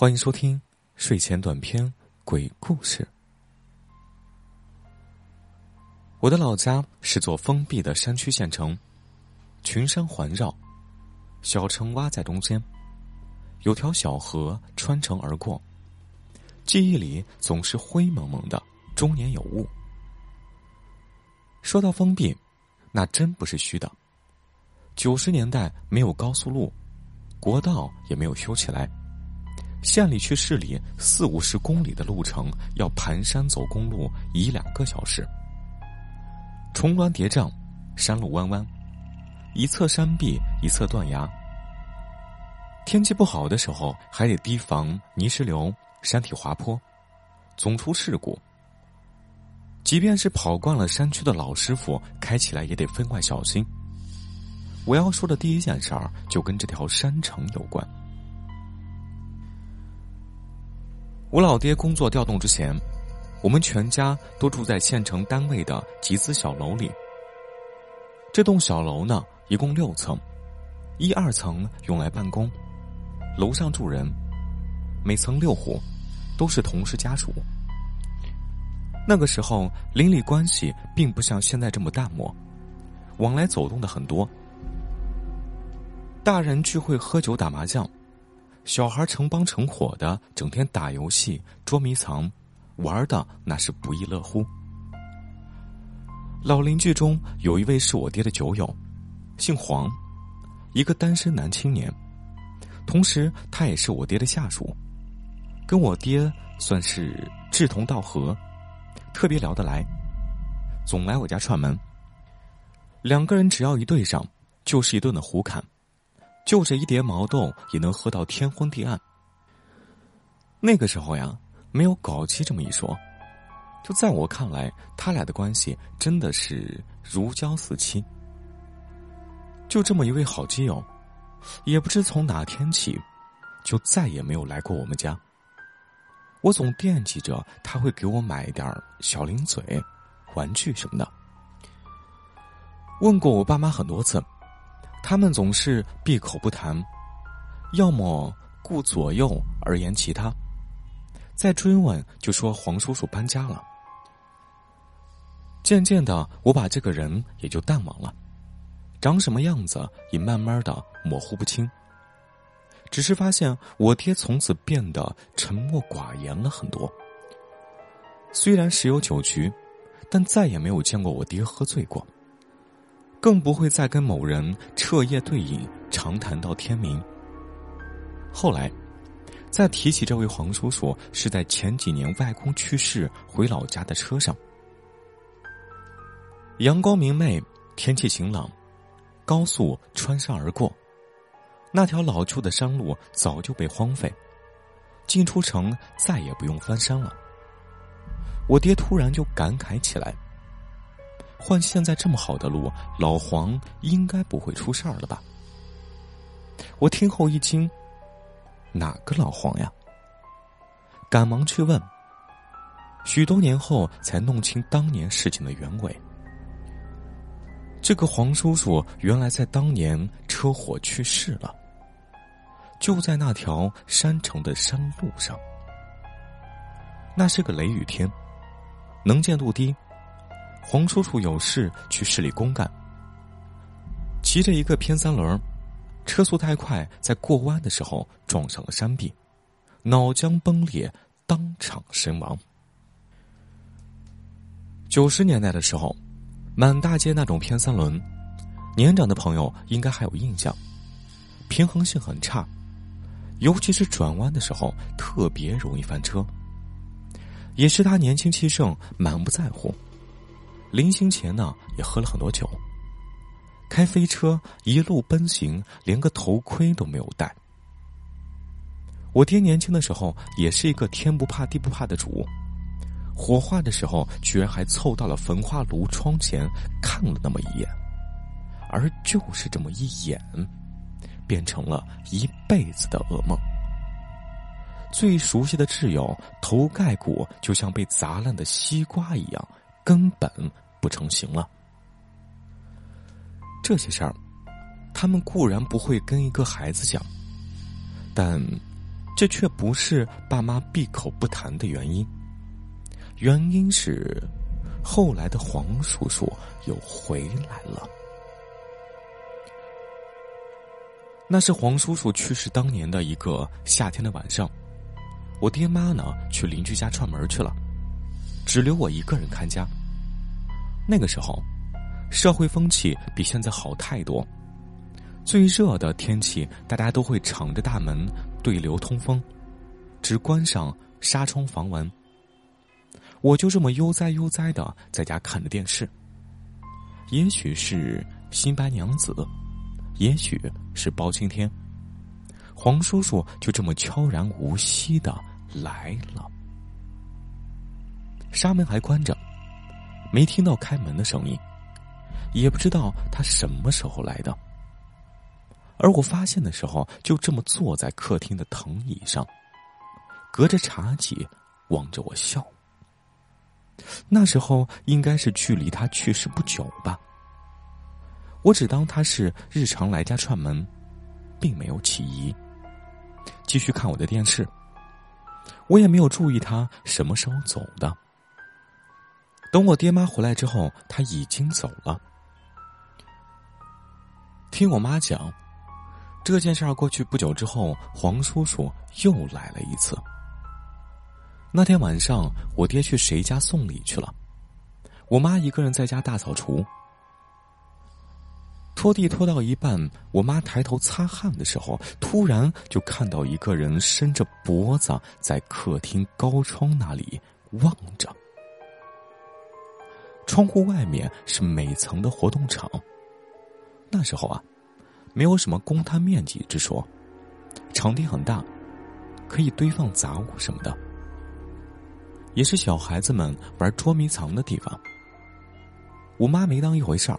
欢迎收听睡前短篇鬼故事。我的老家是座封闭的山区县城，群山环绕，小城挖在中间，有条小河穿城而过。记忆里总是灰蒙蒙的，终年有雾。说到封闭，那真不是虚的。九十年代没有高速路，国道也没有修起来。县里去市里四五十公里的路程，要盘山走公路一两个小时。重峦叠嶂，山路弯弯，一侧山壁，一侧断崖。天气不好的时候，还得提防泥石流、山体滑坡，总出事故。即便是跑惯了山区的老师傅，开起来也得分外小心。我要说的第一件事儿，就跟这条山城有关。我老爹工作调动之前，我们全家都住在县城单位的集资小楼里。这栋小楼呢，一共六层，一二层用来办公，楼上住人，每层六户，都是同事家属。那个时候邻里关系并不像现在这么淡漠，往来走动的很多，大人聚会喝酒打麻将。小孩成帮成伙的，整天打游戏、捉迷藏，玩的那是不亦乐乎。老邻居中有一位是我爹的酒友，姓黄，一个单身男青年，同时他也是我爹的下属，跟我爹算是志同道合，特别聊得来，总来我家串门。两个人只要一对上，就是一顿的胡侃。就这一碟毛豆也能喝到天昏地暗。那个时候呀，没有搞基这么一说，就在我看来，他俩的关系真的是如胶似漆。就这么一位好基友，也不知从哪天起，就再也没有来过我们家。我总惦记着他会给我买一点小零嘴、玩具什么的。问过我爸妈很多次。他们总是闭口不谈，要么顾左右而言其他，再追问就说黄叔叔搬家了。渐渐的，我把这个人也就淡忘了，长什么样子也慢慢的模糊不清。只是发现我爹从此变得沉默寡言了很多。虽然时有酒局，但再也没有见过我爹喝醉过。更不会再跟某人彻夜对饮，长谈到天明。后来，再提起这位黄叔叔，是在前几年外公去世回老家的车上。阳光明媚，天气晴朗，高速穿山而过，那条老旧的山路早就被荒废，进出城再也不用翻山了。我爹突然就感慨起来。换现在这么好的路，老黄应该不会出事儿了吧？我听后一惊，哪个老黄呀？赶忙去问。许多年后才弄清当年事情的原委。这个黄叔叔原来在当年车祸去世了，就在那条山城的山路上。那是个雷雨天，能见度低。黄叔叔有事去市里公干，骑着一个偏三轮，车速太快，在过弯的时候撞上了山壁，脑浆崩裂，当场身亡。九十年代的时候，满大街那种偏三轮，年长的朋友应该还有印象，平衡性很差，尤其是转弯的时候特别容易翻车。也是他年轻气盛，满不在乎。临行前呢，也喝了很多酒。开飞车一路奔行，连个头盔都没有戴。我爹年轻的时候也是一个天不怕地不怕的主，火化的时候居然还凑到了焚化炉窗前看了那么一眼，而就是这么一眼，变成了一辈子的噩梦。最熟悉的挚友头盖骨就像被砸烂的西瓜一样。根本不成形了。这些事儿，他们固然不会跟一个孩子讲，但这却不是爸妈闭口不谈的原因。原因是，后来的黄叔叔又回来了。那是黄叔叔去世当年的一个夏天的晚上，我爹妈呢去邻居家串门去了，只留我一个人看家。那个时候，社会风气比现在好太多。最热的天气，大家都会敞着大门对流通风，只关上纱窗防蚊。我就这么悠哉悠哉的在家看着电视。也许是新白娘子，也许是包青天，黄叔叔就这么悄然无息的来了。纱门还关着，没听到开门的声音，也不知道他什么时候来的。而我发现的时候，就这么坐在客厅的藤椅上，隔着茶几望着我笑。那时候应该是距离他去世不久吧。我只当他是日常来家串门，并没有起疑，继续看我的电视。我也没有注意他什么时候走的。等我爹妈回来之后，他已经走了。听我妈讲，这件事儿过去不久之后，黄叔叔又来了一次。那天晚上，我爹去谁家送礼去了，我妈一个人在家大扫除。拖地拖到一半，我妈抬头擦汗的时候，突然就看到一个人伸着脖子在客厅高窗那里望着。窗户外面是每层的活动场。那时候啊，没有什么公摊面积之说，场地很大，可以堆放杂物什么的。也是小孩子们玩捉迷藏的地方。我妈没当一回事儿，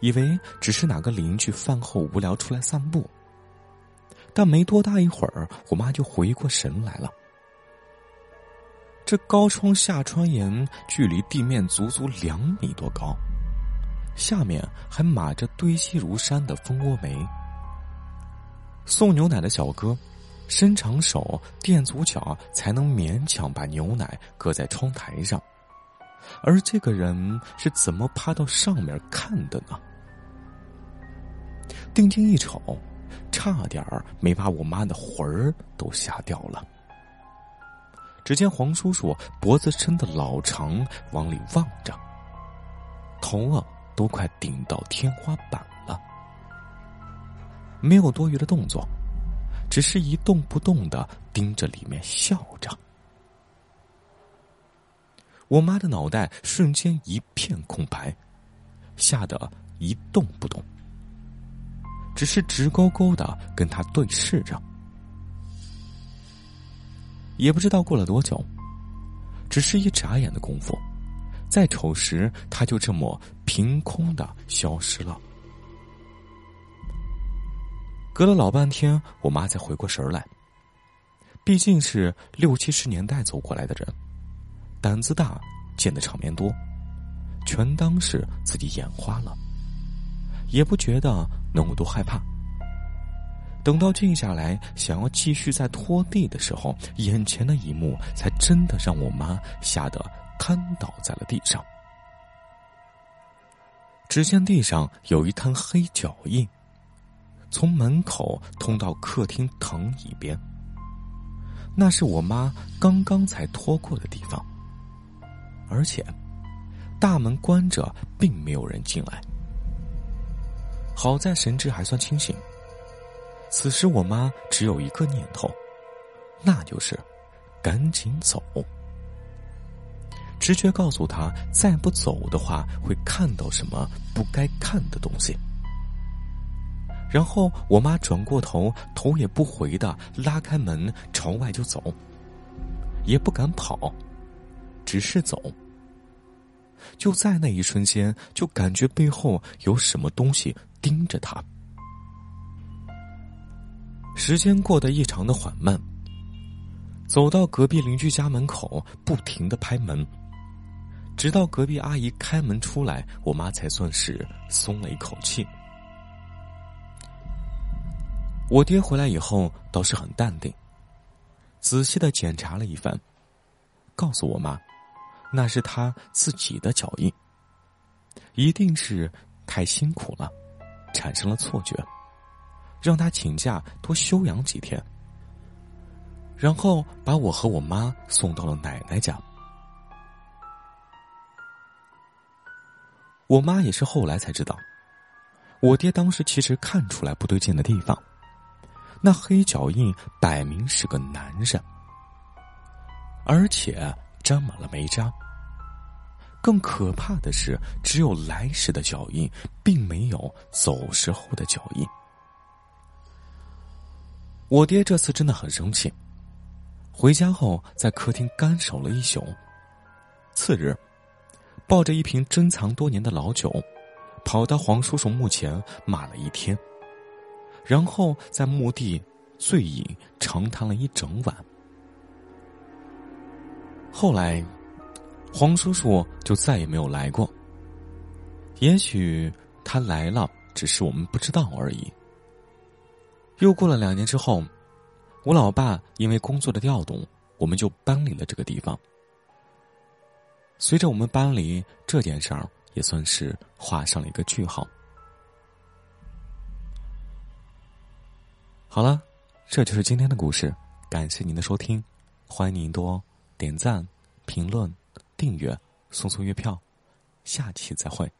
以为只是哪个邻居饭后无聊出来散步。但没多大一会儿，我妈就回过神来了。这高窗下窗檐距离地面足足两米多高，下面还码着堆积如山的蜂窝煤。送牛奶的小哥。伸长手垫足脚，才能勉强把牛奶搁在窗台上。而这个人是怎么趴到上面看的呢？定睛一瞅，差点没把我妈的魂儿都吓掉了。只见黄叔叔脖子伸的老长，往里望着，头啊都快顶到天花板了，没有多余的动作。只是一动不动的盯着里面笑着，我妈的脑袋瞬间一片空白，吓得一动不动，只是直勾勾的跟他对视着。也不知道过了多久，只是一眨眼的功夫，再瞅时，他就这么凭空的消失了。隔了老半天，我妈才回过神来。毕竟是六七十年代走过来的人，胆子大，见的场面多，全当是自己眼花了，也不觉得能有多害怕。等到静下来，想要继续再拖地的时候，眼前的一幕才真的让我妈吓得瘫倒在了地上。只见地上有一滩黑脚印。从门口通到客厅藤椅边，那是我妈刚刚才拖过的地方，而且大门关着，并没有人进来。好在神志还算清醒，此时我妈只有一个念头，那就是赶紧走。直觉告诉她，再不走的话，会看到什么不该看的东西。然后我妈转过头，头也不回的拉开门朝外就走，也不敢跑，只是走。就在那一瞬间，就感觉背后有什么东西盯着她。时间过得异常的缓慢。走到隔壁邻居家门口，不停的拍门，直到隔壁阿姨开门出来，我妈才算是松了一口气。我爹回来以后倒是很淡定，仔细的检查了一番，告诉我妈，那是他自己的脚印，一定是太辛苦了，产生了错觉，让他请假多休养几天，然后把我和我妈送到了奶奶家。我妈也是后来才知道，我爹当时其实看出来不对劲的地方。那黑脚印摆明是个男人，而且沾满了煤渣。更可怕的是，只有来时的脚印，并没有走时候的脚印。我爹这次真的很生气，回家后在客厅干守了一宿。次日，抱着一瓶珍藏多年的老酒，跑到黄叔叔墓前骂了一天。然后在墓地醉饮长谈了一整晚。后来，黄叔叔就再也没有来过。也许他来了，只是我们不知道而已。又过了两年之后，我老爸因为工作的调动，我们就搬离了这个地方。随着我们搬离，这件事儿也算是画上了一个句号。好了，这就是今天的故事。感谢您的收听，欢迎您多点赞、评论、订阅、送送月票。下期再会。